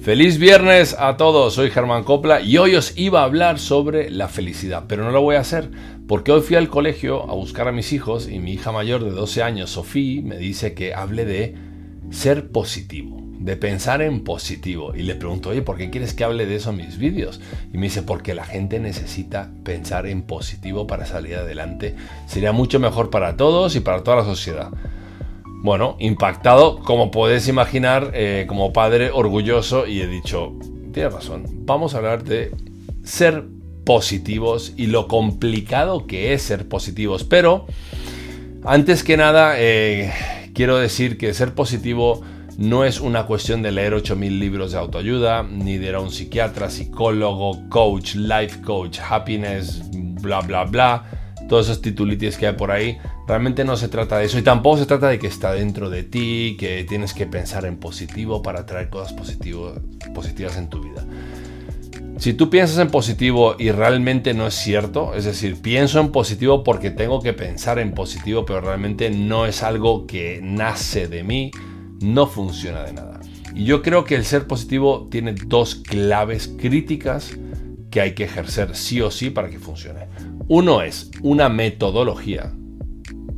Feliz viernes a todos, soy Germán Copla y hoy os iba a hablar sobre la felicidad, pero no lo voy a hacer porque hoy fui al colegio a buscar a mis hijos y mi hija mayor de 12 años, Sofía, me dice que hable de ser positivo, de pensar en positivo. Y le pregunto, oye, ¿por qué quieres que hable de eso en mis vídeos? Y me dice, porque la gente necesita pensar en positivo para salir adelante. Sería mucho mejor para todos y para toda la sociedad. Bueno, impactado, como puedes imaginar, eh, como padre orgulloso, y he dicho, tienes razón, vamos a hablar de ser positivos y lo complicado que es ser positivos. Pero, antes que nada, eh, quiero decir que ser positivo no es una cuestión de leer 8.000 libros de autoayuda, ni de ir a un psiquiatra, psicólogo, coach, life coach, happiness, bla, bla, bla todos esos titulitis que hay por ahí, realmente no se trata de eso y tampoco se trata de que está dentro de ti, que tienes que pensar en positivo para traer cosas positivas en tu vida. Si tú piensas en positivo y realmente no es cierto, es decir, pienso en positivo porque tengo que pensar en positivo, pero realmente no es algo que nace de mí, no funciona de nada. Y yo creo que el ser positivo tiene dos claves críticas que hay que ejercer sí o sí para que funcione. Uno es una metodología,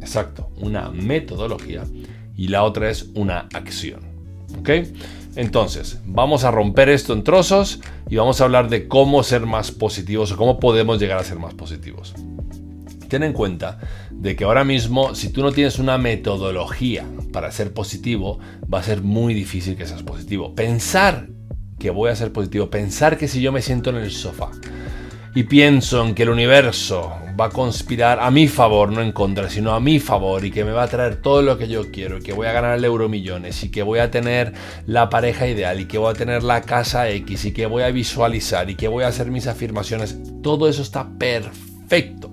exacto, una metodología, y la otra es una acción. ¿Ok? Entonces, vamos a romper esto en trozos y vamos a hablar de cómo ser más positivos o cómo podemos llegar a ser más positivos. Ten en cuenta de que ahora mismo, si tú no tienes una metodología para ser positivo, va a ser muy difícil que seas positivo. Pensar que voy a ser positivo, pensar que si yo me siento en el sofá, y pienso en que el universo va a conspirar a mi favor, no en contra, sino a mi favor y que me va a traer todo lo que yo quiero y que voy a ganar el euro millones y que voy a tener la pareja ideal y que voy a tener la casa X y que voy a visualizar y que voy a hacer mis afirmaciones, todo eso está perfecto.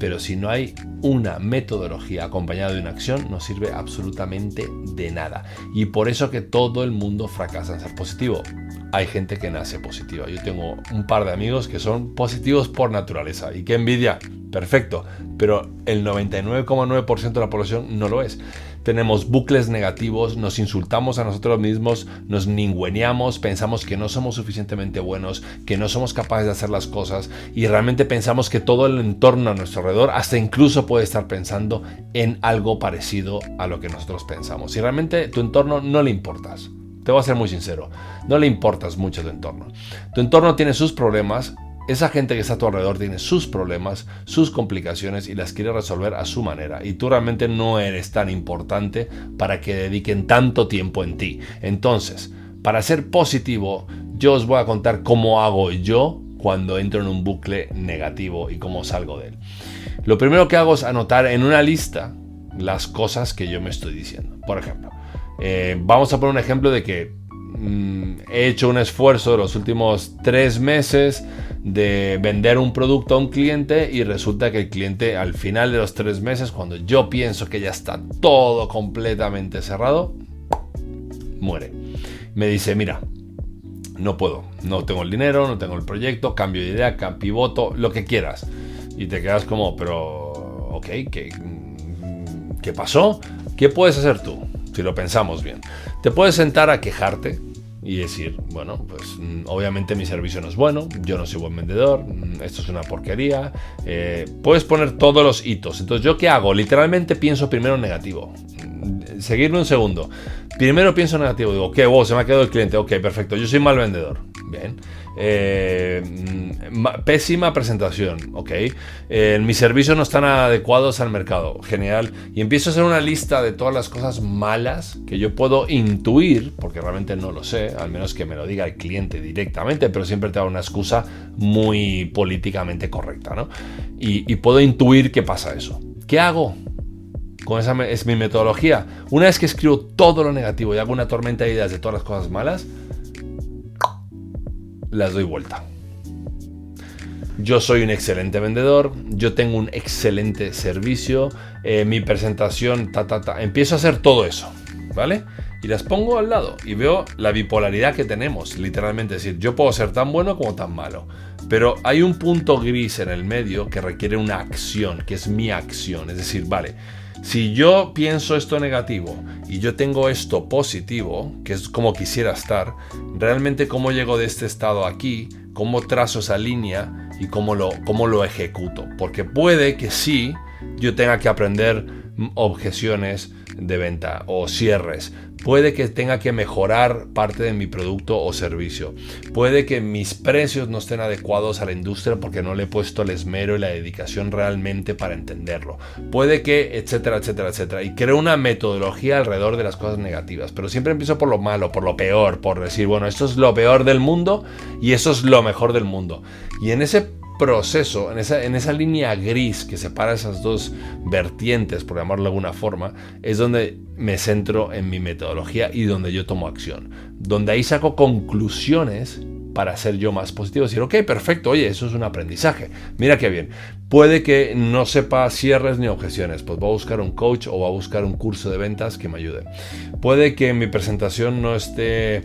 Pero si no hay una metodología acompañada de una acción, no sirve absolutamente de nada. Y por eso que todo el mundo fracasa en ser positivo hay gente que nace positiva. Yo tengo un par de amigos que son positivos por naturaleza. ¿Y qué envidia? Perfecto. Pero el 99,9% de la población no lo es. Tenemos bucles negativos, nos insultamos a nosotros mismos, nos ningüeneamos, pensamos que no somos suficientemente buenos, que no somos capaces de hacer las cosas y realmente pensamos que todo el entorno a nuestro alrededor hasta incluso puede estar pensando en algo parecido a lo que nosotros pensamos. Y realmente tu entorno no le importas. Te voy a ser muy sincero, no le importas mucho tu entorno. Tu entorno tiene sus problemas, esa gente que está a tu alrededor tiene sus problemas, sus complicaciones y las quiere resolver a su manera. Y tú realmente no eres tan importante para que dediquen tanto tiempo en ti. Entonces, para ser positivo, yo os voy a contar cómo hago yo cuando entro en un bucle negativo y cómo salgo de él. Lo primero que hago es anotar en una lista las cosas que yo me estoy diciendo. Por ejemplo, eh, vamos a poner un ejemplo de que mm, he hecho un esfuerzo los últimos tres meses de vender un producto a un cliente y resulta que el cliente al final de los tres meses, cuando yo pienso que ya está todo completamente cerrado, muere. Me dice, mira, no puedo, no tengo el dinero, no tengo el proyecto, cambio de idea, pivoto, lo que quieras. Y te quedas como, pero, ok, ¿qué, qué pasó? ¿Qué puedes hacer tú? Si lo pensamos bien. Te puedes sentar a quejarte y decir, bueno, pues mm, obviamente mi servicio no es bueno, yo no soy buen vendedor, mm, esto es una porquería. Eh, puedes poner todos los hitos. Entonces, ¿yo qué hago? Literalmente pienso primero negativo. Mm, seguirme un segundo. Primero pienso en negativo. Digo. Wow, se me ha quedado el cliente. Ok, perfecto. Yo soy mal vendedor. Bien. Eh, pésima presentación, ok. Eh, mis servicios no están adecuados al mercado, genial. Y empiezo a hacer una lista de todas las cosas malas que yo puedo intuir, porque realmente no lo sé, al menos que me lo diga el cliente directamente, pero siempre te da una excusa muy políticamente correcta, ¿no? Y, y puedo intuir que pasa eso. ¿Qué hago? Con esa es mi metodología. Una vez que escribo todo lo negativo y hago una tormenta de ideas de todas las cosas malas, las doy vuelta. Yo soy un excelente vendedor, yo tengo un excelente servicio, eh, mi presentación, ta, ta, ta. Empiezo a hacer todo eso, ¿vale? Y las pongo al lado y veo la bipolaridad que tenemos, literalmente. Es decir, yo puedo ser tan bueno como tan malo. Pero hay un punto gris en el medio que requiere una acción, que es mi acción. Es decir, vale, si yo pienso esto negativo y yo tengo esto positivo, que es como quisiera estar, realmente cómo llego de este estado aquí, cómo trazo esa línea y cómo lo, cómo lo ejecuto. Porque puede que sí, yo tenga que aprender objeciones de venta o cierres, Puede que tenga que mejorar parte de mi producto o servicio. Puede que mis precios no estén adecuados a la industria porque no le he puesto el esmero y la dedicación realmente para entenderlo. Puede que, etcétera, etcétera, etcétera. Y creo una metodología alrededor de las cosas negativas. Pero siempre empiezo por lo malo, por lo peor, por decir, bueno, esto es lo peor del mundo y eso es lo mejor del mundo. Y en ese proceso, en esa, en esa línea gris que separa esas dos vertientes, por llamarlo de alguna forma, es donde me centro en mi metodología y donde yo tomo acción. Donde ahí saco conclusiones para ser yo más positivo. Decir, ok, perfecto, oye, eso es un aprendizaje. Mira qué bien. Puede que no sepa cierres ni objeciones, pues voy a buscar un coach o voy a buscar un curso de ventas que me ayude. Puede que mi presentación no esté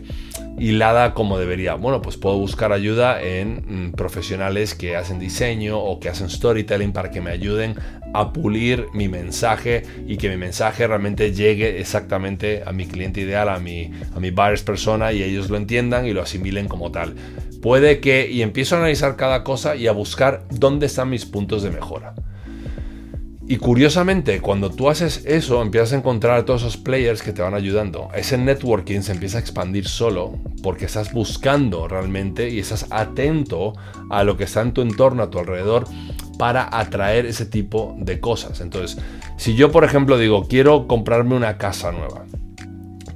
hilada como debería. Bueno, pues puedo buscar ayuda en mm, profesionales que hacen diseño o que hacen storytelling para que me ayuden a pulir mi mensaje y que mi mensaje realmente llegue exactamente a mi cliente ideal, a mi, a mi buyers persona y ellos lo entiendan y lo asimilen como tal. Puede que, y empiezo a analizar cada cosa y a buscar dónde están mis puntos de mejora. Y curiosamente, cuando tú haces eso, empiezas a encontrar a todos esos players que te van ayudando. Ese networking se empieza a expandir solo porque estás buscando realmente y estás atento a lo que está en tu entorno, a tu alrededor, para atraer ese tipo de cosas. Entonces, si yo, por ejemplo, digo, quiero comprarme una casa nueva,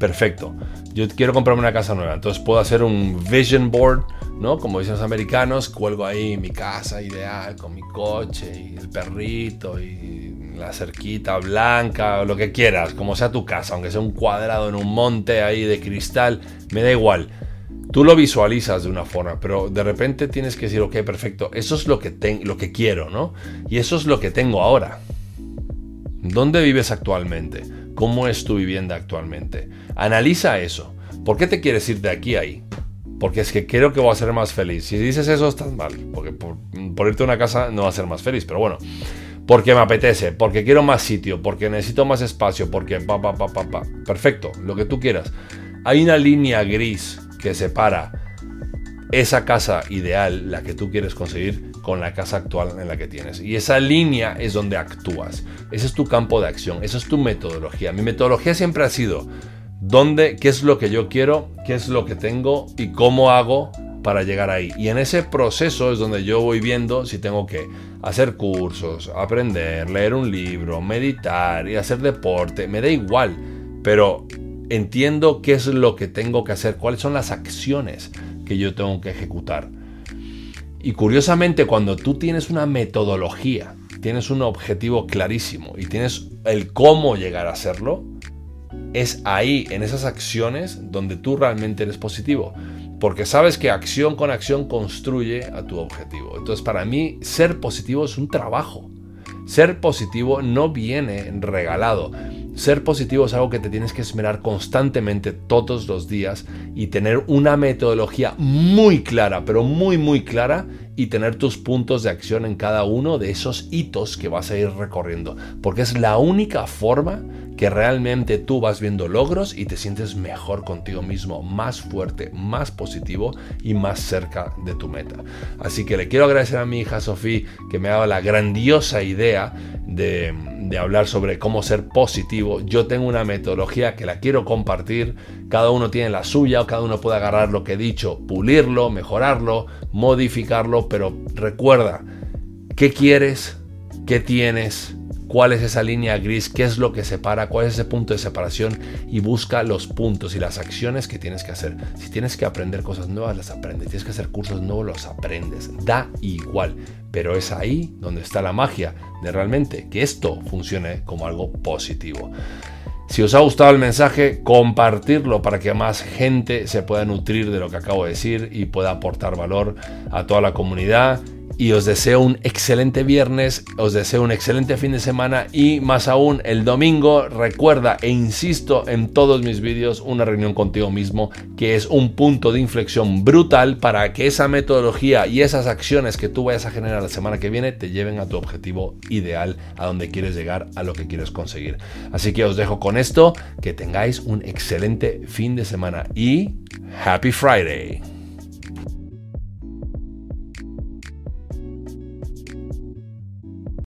perfecto. Yo quiero comprarme una casa nueva, entonces puedo hacer un vision board ¿no? Como dicen los americanos, cuelgo ahí mi casa ideal con mi coche y el perrito y la cerquita blanca lo que quieras, como sea tu casa, aunque sea un cuadrado en un monte ahí de cristal, me da igual. Tú lo visualizas de una forma, pero de repente tienes que decir, ok, perfecto, eso es lo que, lo que quiero, ¿no? Y eso es lo que tengo ahora. ¿Dónde vives actualmente? ¿Cómo es tu vivienda actualmente? Analiza eso. ¿Por qué te quieres ir de aquí a ahí? porque es que creo que voy a ser más feliz. Si dices eso, estás mal, porque por, irte a una casa no va a ser más feliz, pero bueno, porque me apetece, porque quiero más sitio, porque necesito más espacio, porque pa, pa, pa, pa, pa. Perfecto, lo que tú quieras. Hay una línea gris que separa esa casa ideal, la que tú quieres conseguir, con la casa actual en la que tienes. Y esa línea es donde actúas. Ese es tu campo de acción, esa es tu metodología. Mi metodología siempre ha sido dónde, qué es lo que yo quiero, qué es lo que tengo y cómo hago para llegar ahí. Y en ese proceso es donde yo voy viendo si tengo que hacer cursos, aprender, leer un libro, meditar y hacer deporte. Me da igual, pero entiendo qué es lo que tengo que hacer, cuáles son las acciones que yo tengo que ejecutar. Y curiosamente, cuando tú tienes una metodología, tienes un objetivo clarísimo y tienes el cómo llegar a hacerlo, es ahí, en esas acciones, donde tú realmente eres positivo. Porque sabes que acción con acción construye a tu objetivo. Entonces para mí ser positivo es un trabajo. Ser positivo no viene regalado. Ser positivo es algo que te tienes que esmerar constantemente todos los días y tener una metodología muy clara, pero muy muy clara y tener tus puntos de acción en cada uno de esos hitos que vas a ir recorriendo. Porque es la única forma que realmente tú vas viendo logros y te sientes mejor contigo mismo, más fuerte, más positivo y más cerca de tu meta. Así que le quiero agradecer a mi hija Sofía que me ha dado la grandiosa idea de, hablar sobre cómo ser positivo. Yo tengo una metodología que la quiero compartir, cada uno tiene la suya, o cada uno puede agarrar lo que he dicho, pulirlo, mejorarlo, modificarlo, pero recuerda, ¿qué quieres? ¿Qué tienes? Cuál es esa línea gris, qué es lo que separa, cuál es ese punto de separación y busca los puntos y las acciones que tienes que hacer. Si tienes que aprender cosas nuevas, las aprendes. Si tienes que hacer cursos nuevos, los aprendes. Da igual. Pero es ahí donde está la magia de realmente que esto funcione como algo positivo. Si os ha gustado el mensaje, compartirlo para que más gente se pueda nutrir de lo que acabo de decir y pueda aportar valor a toda la comunidad y os deseo un excelente viernes, os deseo un excelente fin de semana y más aún el domingo recuerda e insisto en todos mis vídeos una reunión contigo mismo que es un punto de inflexión brutal para que esa metodología y esas acciones que tú vayas a generar la semana que viene te lleven a tu objetivo ideal, a donde quieres llegar, a lo que quieres conseguir. Así que os dejo con esto, que tengáis un excelente fin de semana y Happy Friday.